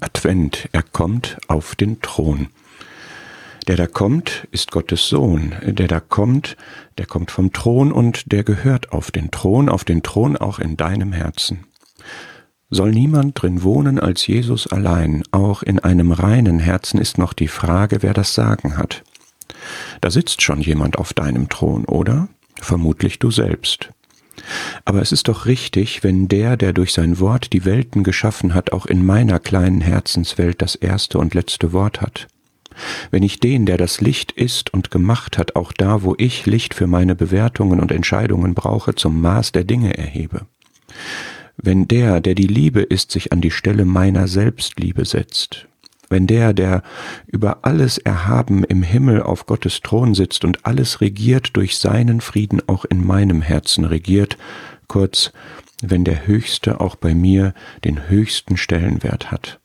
Advent, er kommt auf den Thron. Der da kommt, ist Gottes Sohn. Der da kommt, der kommt vom Thron und der gehört auf den Thron, auf den Thron auch in deinem Herzen. Soll niemand drin wohnen als Jesus allein, auch in einem reinen Herzen ist noch die Frage, wer das Sagen hat. Da sitzt schon jemand auf deinem Thron, oder? Vermutlich du selbst. Aber es ist doch richtig, wenn der, der durch sein Wort die Welten geschaffen hat, auch in meiner kleinen Herzenswelt das erste und letzte Wort hat. Wenn ich den, der das Licht ist und gemacht hat, auch da, wo ich Licht für meine Bewertungen und Entscheidungen brauche, zum Maß der Dinge erhebe. Wenn der, der die Liebe ist, sich an die Stelle meiner Selbstliebe setzt, wenn der, der über alles erhaben im Himmel auf Gottes Thron sitzt und alles regiert, durch seinen Frieden auch in meinem Herzen regiert, kurz, wenn der Höchste auch bei mir den höchsten Stellenwert hat.